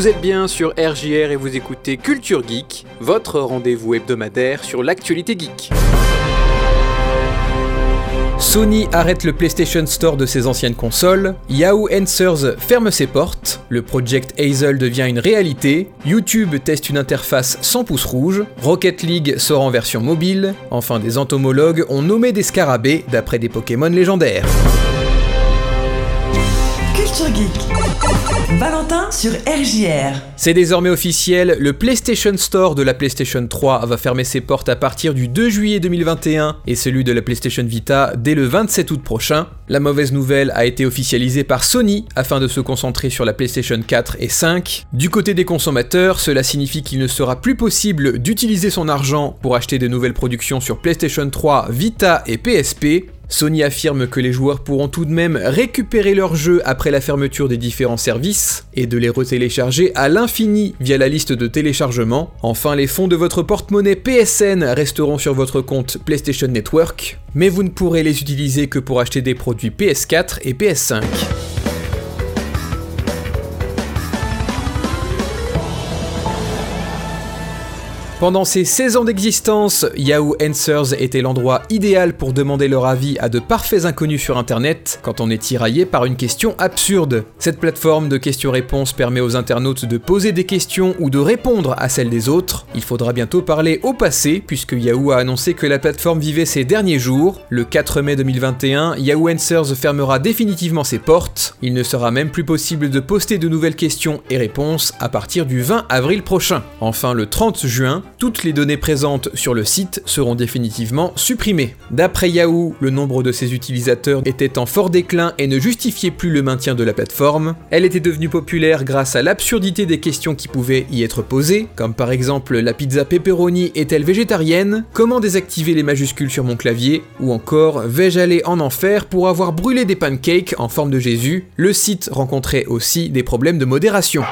Vous êtes bien sur RJR et vous écoutez Culture Geek, votre rendez-vous hebdomadaire sur l'actualité geek. Sony arrête le PlayStation Store de ses anciennes consoles, Yahoo Answers ferme ses portes, le Project Hazel devient une réalité, YouTube teste une interface sans pouce rouge, Rocket League sort en version mobile, enfin des entomologues ont nommé des scarabées d'après des Pokémon légendaires. Valentin sur. C'est désormais officiel, le PlayStation Store de la PlayStation 3 va fermer ses portes à partir du 2 juillet 2021 et celui de la PlayStation Vita dès le 27 août prochain. La mauvaise nouvelle a été officialisée par Sony afin de se concentrer sur la PlayStation 4 et 5. Du côté des consommateurs, cela signifie qu'il ne sera plus possible d'utiliser son argent pour acheter de nouvelles productions sur PlayStation 3, Vita et PSP. Sony affirme que les joueurs pourront tout de même récupérer leurs jeux après la fermeture des différents services et de les retélécharger à l'infini via la liste de téléchargement. Enfin, les fonds de votre porte-monnaie PSN resteront sur votre compte PlayStation Network, mais vous ne pourrez les utiliser que pour acheter des produits PS4 et PS5. Pendant ses 16 ans d'existence, Yahoo Answers était l'endroit idéal pour demander leur avis à de parfaits inconnus sur Internet quand on est tiraillé par une question absurde. Cette plateforme de questions-réponses permet aux internautes de poser des questions ou de répondre à celles des autres. Il faudra bientôt parler au passé puisque Yahoo a annoncé que la plateforme vivait ses derniers jours. Le 4 mai 2021, Yahoo Answers fermera définitivement ses portes. Il ne sera même plus possible de poster de nouvelles questions et réponses à partir du 20 avril prochain. Enfin, le 30 juin, toutes les données présentes sur le site seront définitivement supprimées. D'après Yahoo, le nombre de ses utilisateurs était en fort déclin et ne justifiait plus le maintien de la plateforme. Elle était devenue populaire grâce à l'absurdité des questions qui pouvaient y être posées, comme par exemple la pizza pepperoni est-elle végétarienne? Comment désactiver les majuscules sur mon clavier? Ou encore vais-je aller en enfer pour avoir brûlé des pancakes en forme de Jésus? Le site rencontrait aussi des problèmes de modération.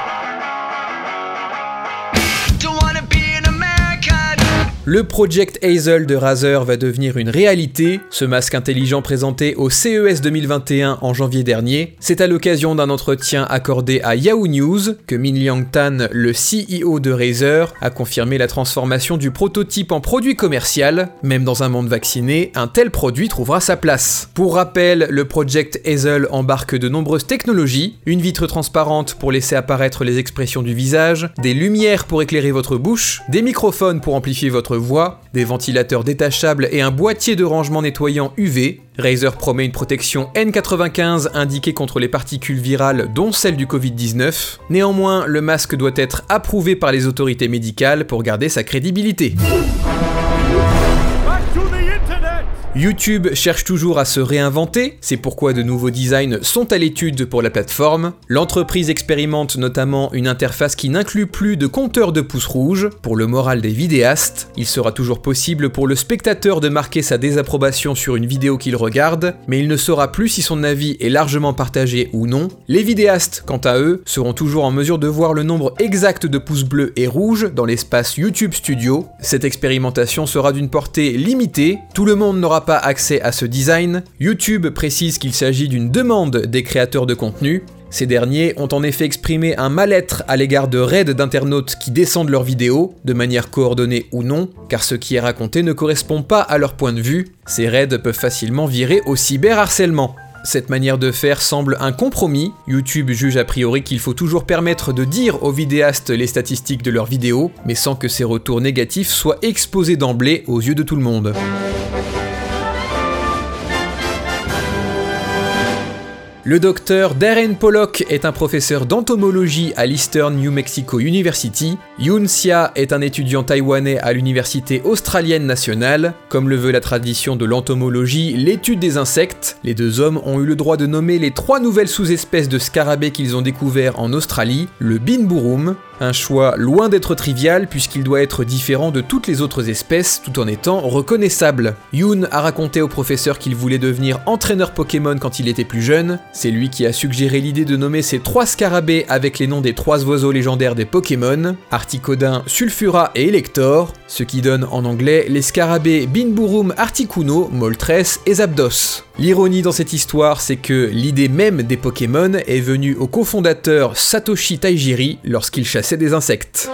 Le Project Hazel de Razer va devenir une réalité. Ce masque intelligent présenté au CES 2021 en janvier dernier, c'est à l'occasion d'un entretien accordé à Yahoo News que Min Liang Tan, le CEO de Razer, a confirmé la transformation du prototype en produit commercial. Même dans un monde vacciné, un tel produit trouvera sa place. Pour rappel, le Project Hazel embarque de nombreuses technologies, une vitre transparente pour laisser apparaître les expressions du visage, des lumières pour éclairer votre bouche, des microphones pour amplifier votre des ventilateurs détachables et un boîtier de rangement nettoyant UV. Razer promet une protection N95 indiquée contre les particules virales dont celle du Covid-19. Néanmoins, le masque doit être approuvé par les autorités médicales pour garder sa crédibilité. YouTube cherche toujours à se réinventer, c'est pourquoi de nouveaux designs sont à l'étude pour la plateforme. L'entreprise expérimente notamment une interface qui n'inclut plus de compteur de pouces rouges pour le moral des vidéastes. Il sera toujours possible pour le spectateur de marquer sa désapprobation sur une vidéo qu'il regarde, mais il ne saura plus si son avis est largement partagé ou non. Les vidéastes, quant à eux, seront toujours en mesure de voir le nombre exact de pouces bleus et rouges dans l'espace YouTube Studio. Cette expérimentation sera d'une portée limitée, tout le monde n'aura pas accès à ce design, YouTube précise qu'il s'agit d'une demande des créateurs de contenu. Ces derniers ont en effet exprimé un mal-être à l'égard de raids d'internautes qui descendent leurs vidéos, de manière coordonnée ou non, car ce qui est raconté ne correspond pas à leur point de vue. Ces raids peuvent facilement virer au cyberharcèlement. Cette manière de faire semble un compromis. YouTube juge a priori qu'il faut toujours permettre de dire aux vidéastes les statistiques de leurs vidéos, mais sans que ces retours négatifs soient exposés d'emblée aux yeux de tout le monde. Le docteur Darren Pollock est un professeur d'entomologie à l'Eastern New Mexico University. Yoon Sia est un étudiant taïwanais à l'université australienne nationale. Comme le veut la tradition de l'entomologie, l'étude des insectes, les deux hommes ont eu le droit de nommer les trois nouvelles sous-espèces de scarabées qu'ils ont découverts en Australie, le Binburum, un choix loin d'être trivial puisqu'il doit être différent de toutes les autres espèces tout en étant reconnaissable. Yoon a raconté au professeur qu'il voulait devenir entraîneur Pokémon quand il était plus jeune. C'est lui qui a suggéré l'idée de nommer ces trois scarabées avec les noms des trois oiseaux légendaires des Pokémon, Articodin, Sulfura et Elector, ce qui donne en anglais les scarabées Binburum Articuno, Moltres et Zapdos. L'ironie dans cette histoire, c'est que l'idée même des Pokémon est venue au cofondateur Satoshi Taijiri lorsqu'il chassait des insectes.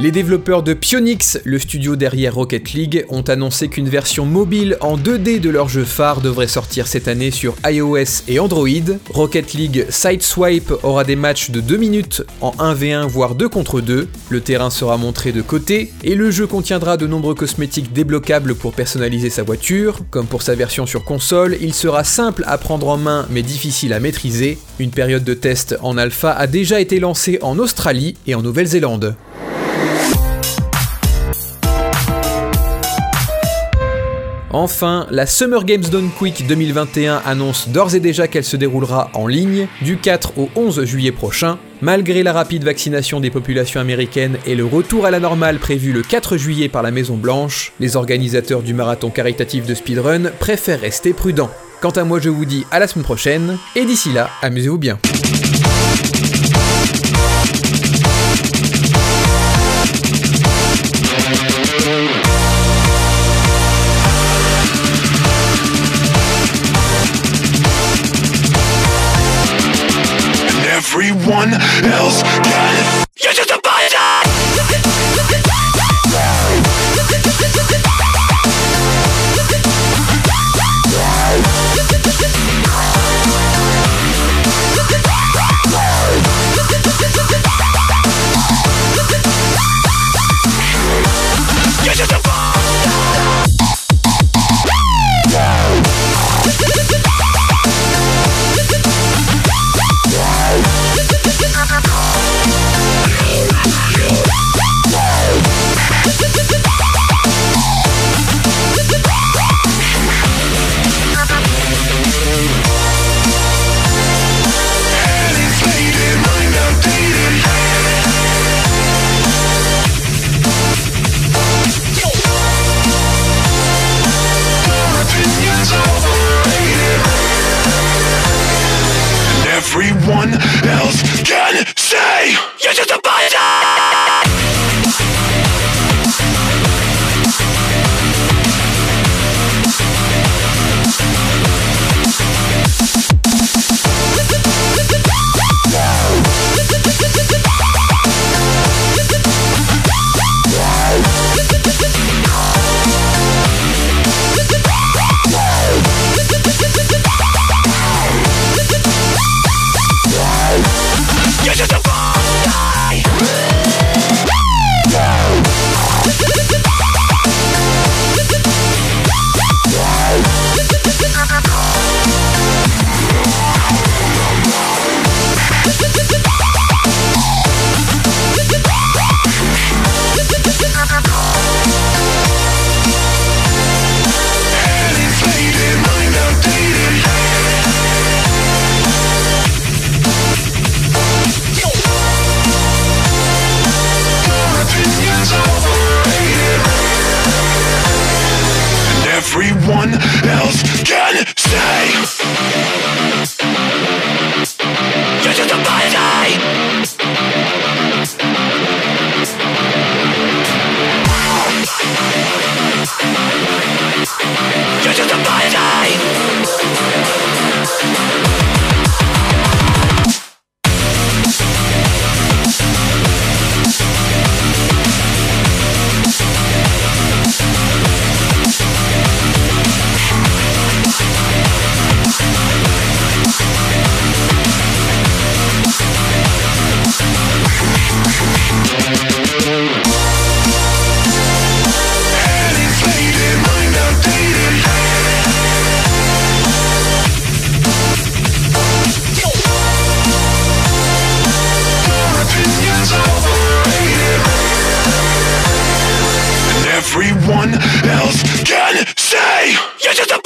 Les développeurs de Pionix, le studio derrière Rocket League, ont annoncé qu'une version mobile en 2D de leur jeu phare devrait sortir cette année sur iOS et Android. Rocket League Sideswipe aura des matchs de 2 minutes en 1v1 voire 2 contre 2. Le terrain sera montré de côté et le jeu contiendra de nombreux cosmétiques débloquables pour personnaliser sa voiture. Comme pour sa version sur console, il sera simple à prendre en main mais difficile à maîtriser. Une période de test en alpha a déjà été lancée en Australie et en Nouvelle-Zélande. Enfin, la Summer Games Done Quick 2021 annonce d'ores et déjà qu'elle se déroulera en ligne du 4 au 11 juillet prochain. Malgré la rapide vaccination des populations américaines et le retour à la normale prévu le 4 juillet par la Maison Blanche, les organisateurs du marathon caritatif de speedrun préfèrent rester prudents. Quant à moi, je vous dis à la semaine prochaine, et d'ici là, amusez-vous bien. One else. Everyone else can say. You're just a body You're just a body can say. Yes,